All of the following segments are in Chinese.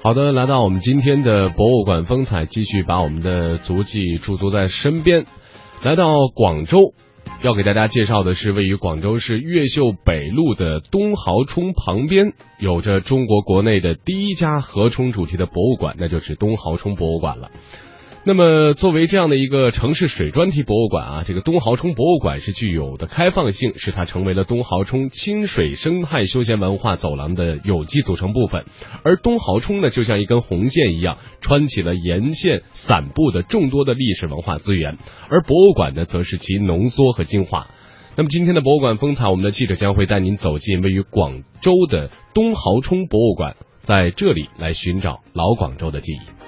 好的，来到我们今天的博物馆风采，继续把我们的足迹驻足在身边。来到广州，要给大家介绍的是位于广州市越秀北路的东濠冲旁边，有着中国国内的第一家河冲主题的博物馆，那就是东濠冲博物馆了。那么，作为这样的一个城市水专题博物馆啊，这个东濠涌博物馆是具有的开放性，使它成为了东濠涌亲水生态休闲文化走廊的有机组成部分。而东濠涌呢，就像一根红线一样，穿起了沿线散布的众多的历史文化资源，而博物馆呢，则是其浓缩和精华。那么，今天的博物馆风采，我们的记者将会带您走进位于广州的东濠涌博物馆，在这里来寻找老广州的记忆。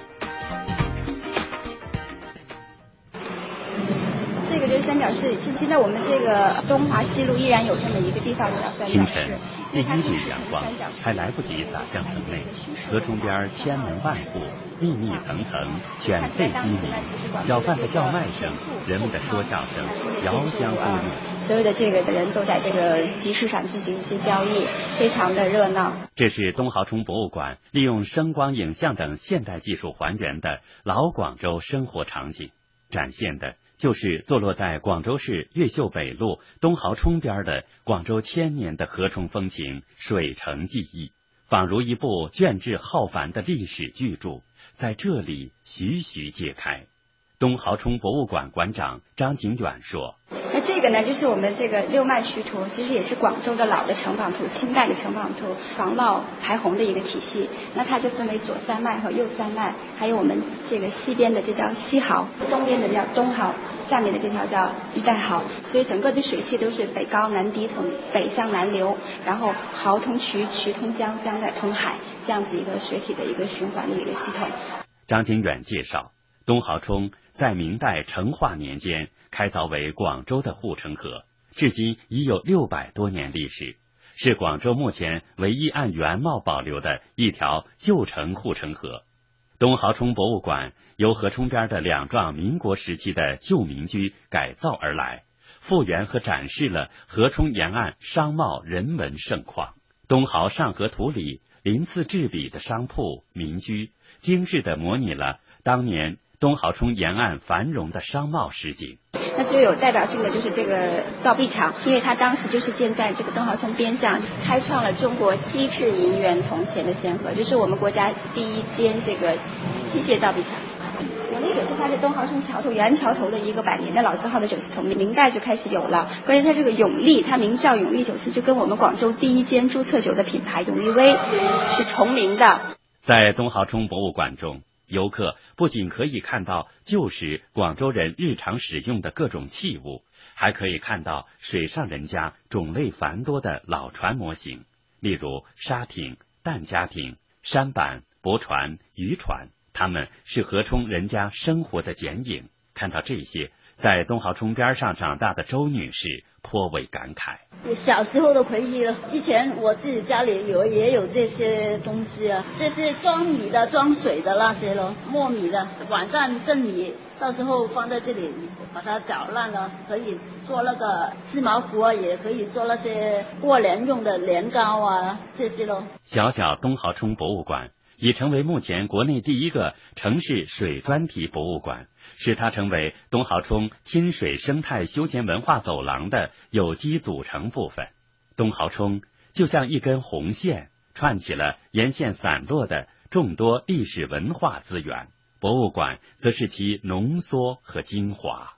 三角市，现现在我们这个东华西路依然有这么一个地方叫三角市。第一缕阳光还来不及洒向城内，河中边千门万户，密密层层，犬吠鸡鸣，小贩的叫卖声，人们的说笑声，遥相呼应。所有的这个的人都在这个集市上进行一些交易，非常的热闹。这是东濠冲博物馆利用声光影像等现代技术还原的老广州生活场景，展现的。就是坐落在广州市越秀北路东濠冲边的广州千年的河冲风情、水城记忆，仿如一部卷帙浩繁的历史巨著，在这里徐徐揭开。东濠冲博物馆馆长张景远说。这个呢，就是我们这个六脉渠图，其实也是广州的老的城防图，清代的城防图，防涝排洪的一个体系。那它就分为左三脉和右三脉，还有我们这个西边的这叫西濠，东边的叫东濠，下面的这条叫玉带濠。所以整个的水系都是北高南低，从北向南流，然后濠通渠，渠通江，江再通海，这样子一个水体的一个循环的一个系统。张景远介绍，东濠涌在明代成化年间。开凿为广州的护城河，至今已有六百多年历史，是广州目前唯一按原貌保留的一条旧城护城河。东濠涌博物馆由河冲边的两幢民国时期的旧民居改造而来，复原和展示了河冲沿岸商贸人文盛况。东濠上河图里鳞次栉比的商铺民居，精致的模拟了当年东濠冲沿岸繁荣的商贸实景。那最有代表性的就是这个造币厂，因为它当时就是建在这个东濠冲边上，开创了中国机制银元铜钱的先河，就是我们国家第一间这个机械造币厂。永利酒是它是东濠冲桥头原桥头的一个百年的老字号的酒肆，从明代就开始有了。关键它这个永利，它名叫永利酒肆，就跟我们广州第一间注册酒的品牌永利威是重名的。在东濠冲博物馆中。游客不仅可以看到旧时广州人日常使用的各种器物，还可以看到水上人家种类繁多的老船模型，例如沙艇、弹家艇、山板、驳船、渔船，它们是河冲人家生活的剪影。看到这些。在东濠冲边上长大的周女士颇为感慨。小时候的回忆了，之前我自己家里有也有这些东西啊，这些装米的、装水的那些咯，磨米的，晚上蒸米，到时候放在这里，把它搅烂了，可以做那个鸡毛糊啊，也可以做那些过年用的年糕啊，这些咯。小小东濠冲博物馆已成为目前国内第一个城市水专题博物馆。使它成为东濠涌亲水生态休闲文化走廊的有机组成部分。东濠涌就像一根红线，串起了沿线散落的众多历史文化资源。博物馆则是其浓缩和精华。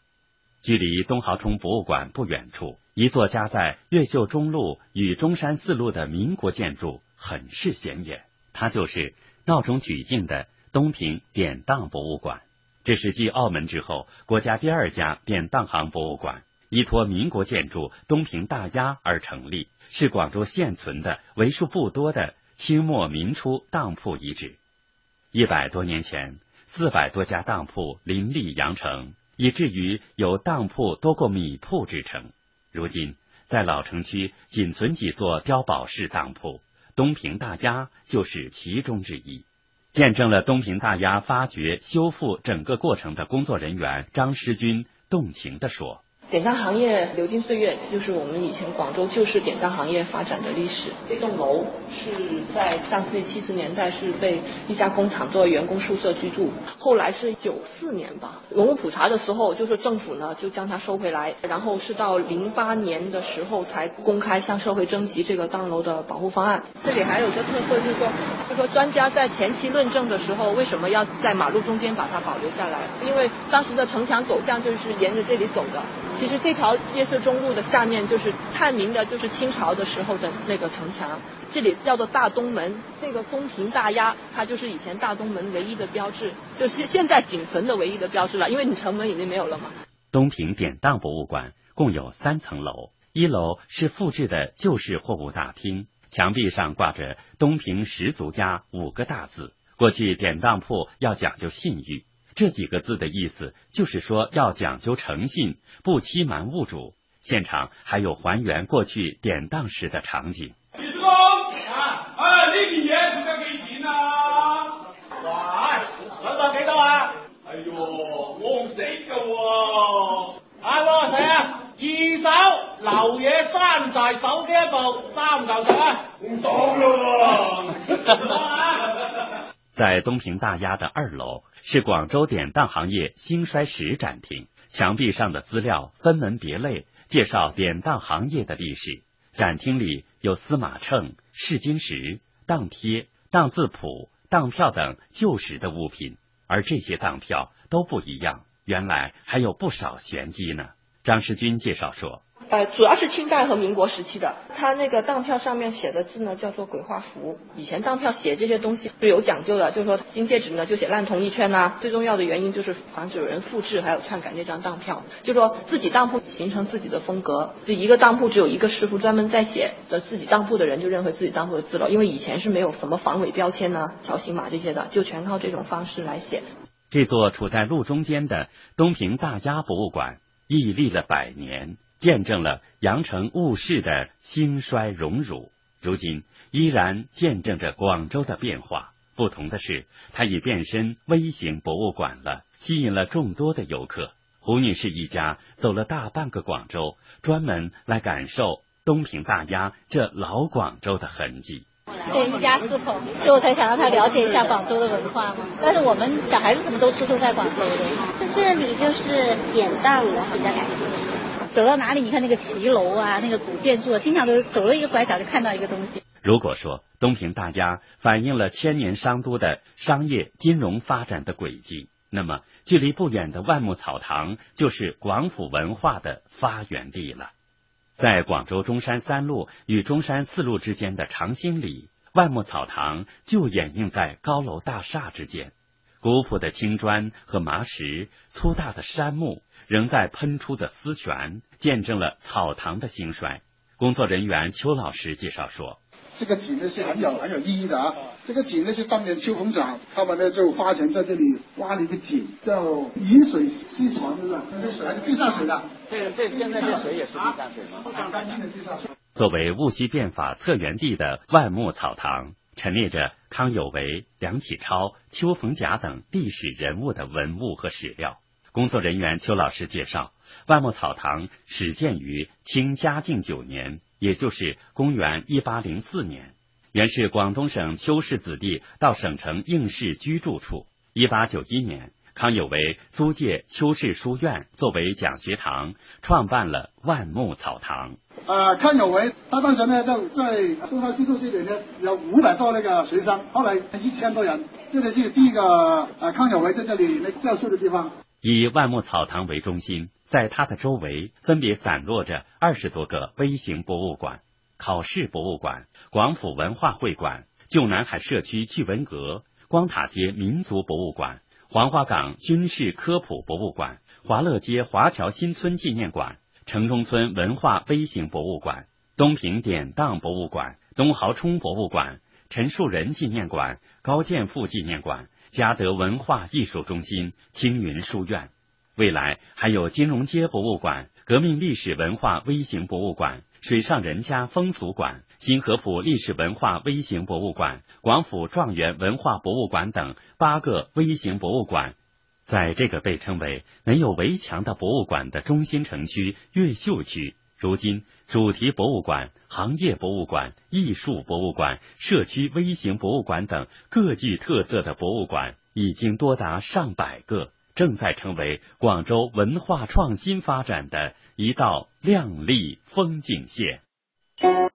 距离东濠涌博物馆不远处，一座夹在越秀中路与中山四路的民国建筑很是显眼，它就是闹中取静的东平典当博物馆。这是继澳门之后国家第二家典当行博物馆，依托民国建筑东平大押而成立，是广州现存的为数不多的清末民初当铺遗址。一百多年前，四百多家当铺林立羊城，以至于有当铺多过米铺之称。如今，在老城区仅存几座碉堡式当铺，东平大押就是其中之一。见证了东平大押发掘、修复整个过程的工作人员张诗军动情地说：“典当行业流金岁月，就是我们以前广州旧式典当行业发展的历史。这栋楼是在上世纪七十年代是被一家工厂作为员工宿舍居住，后来是九四年吧，文物普查的时候，就是政府呢就将它收回来，然后是到零八年的时候才公开向社会征集这个当楼的保护方案。这里还有一个特色，就是说，就是说专家在前期论证的时候，为什么要在马路中间把它保留下来？因为当时的城墙走向就是沿着这里走的。其实这条夜色中路的下面就是探明的，就是清朝的时候的那个城墙。这里叫做大东门，这个宫廷大押，它就是以前大东门唯一的标志，就是现在仅存的唯一的标志了，因为你城门已经没有了嘛。东平典当博物馆共有三层楼，一楼是复制的旧式货物大厅，墙壁上挂着“东平十足家”五个大字。过去典当铺要讲究信誉。这几个字的意思就是说要讲究诚信，不欺瞒物主。现场还有还原过去典当时的场景。李啊，哎，呢件嘢值得几钱啊？哇，两百几多啊？哎呦，旺死噶喎！啊，我谁啊？二手流嘢山寨手机一部，三嚿水啊！唔当咯。在东平大押的二楼。是广州典当行业兴衰史展厅，墙壁上的资料分门别类，介绍典当行业的历史。展厅里有司马秤、试金石、当贴、当字谱、当票等旧时的物品，而这些当票都不一样，原来还有不少玄机呢。张世军介绍说。呃，主要是清代和民国时期的，它那个当票上面写的字呢，叫做鬼画符。以前当票写这些东西是有讲究的，就是说金戒指呢就写烂铜一圈呐。最重要的原因就是防止有人复制还有篡改那张当票，就说自己当铺形成自己的风格，就一个当铺只有一个师傅专门在写，的自己当铺的人就认为自己当铺的字了。因为以前是没有什么防伪标签呐、条形码这些的，就全靠这种方式来写。这座处在路中间的东平大押博物馆屹立了百年。见证了羊城物市的兴衰荣辱，如今依然见证着广州的变化。不同的是，它已变身微型博物馆了，吸引了众多的游客。胡女士一家走了大半个广州，专门来感受东平大鸭这老广州的痕迹。对，一家四口，所以我才想让他了解一下广州的文化嘛。但是我们小孩子怎么都出生在广州的？在这里就是典当的比较感兴趣。走到哪里，你看那个骑楼啊，那个古建筑，经常都走了一个拐角就看到一个东西。如果说东平大押反映了千年商都的商业金融发展的轨迹，那么距离不远的万木草堂就是广府文化的发源地了。在广州中山三路与中山四路之间的长兴里，万木草堂就掩映在高楼大厦之间。古朴的青砖和麻石，粗大的杉木。仍在喷出的丝泉，见证了草堂的兴衰。工作人员邱老师介绍说：“这个井呢是很有很有意义的啊！这个井呢是当年邱逢长他们呢就花钱在这里挖了一个井，叫饮水西泉，是不是？那水还是地下水的。这这现在这水也是地下水吗？非常干净的地下水。”作为戊戌变法策源地的万木草堂，陈列着康有为、梁启超、邱逢甲等历史人物的文物和史料。工作人员邱老师介绍，万木草堂始建于清嘉靖九年，也就是公元一八零四年，原是广东省邱氏子弟到省城应试居住处。一八九一年，康有为租借邱氏书院作为讲学堂，创办了万木草堂。啊，康有为他当时呢，就在中山西路这里呢，有五百多那个学生，后来一千多人，这里是第一个啊，康有为在这里那教书的地方。以万木草堂为中心，在它的周围分别散落着二十多个微型博物馆：考试博物馆、广府文化会馆、旧南海社区趣文阁、光塔街民族博物馆、黄花岗军事科普博物馆、华乐街华侨新村纪念馆、城中村文化微型博物馆、东平典当博物馆、东濠冲博物馆、陈树人纪念馆、高剑父纪念馆。嘉德文化艺术中心、青云书院，未来还有金融街博物馆、革命历史文化微型博物馆、水上人家风俗馆、新河浦历史文化微型博物馆、广府状元文化博物馆等八个微型博物馆，在这个被称为没有围墙的博物馆的中心城区越秀区，如今主题博物馆、行业博物馆、艺术博物馆、社区微型博物馆等各具特色的博物馆已经多达上百个，正在成为广州文化创新发展的一道亮丽风景线。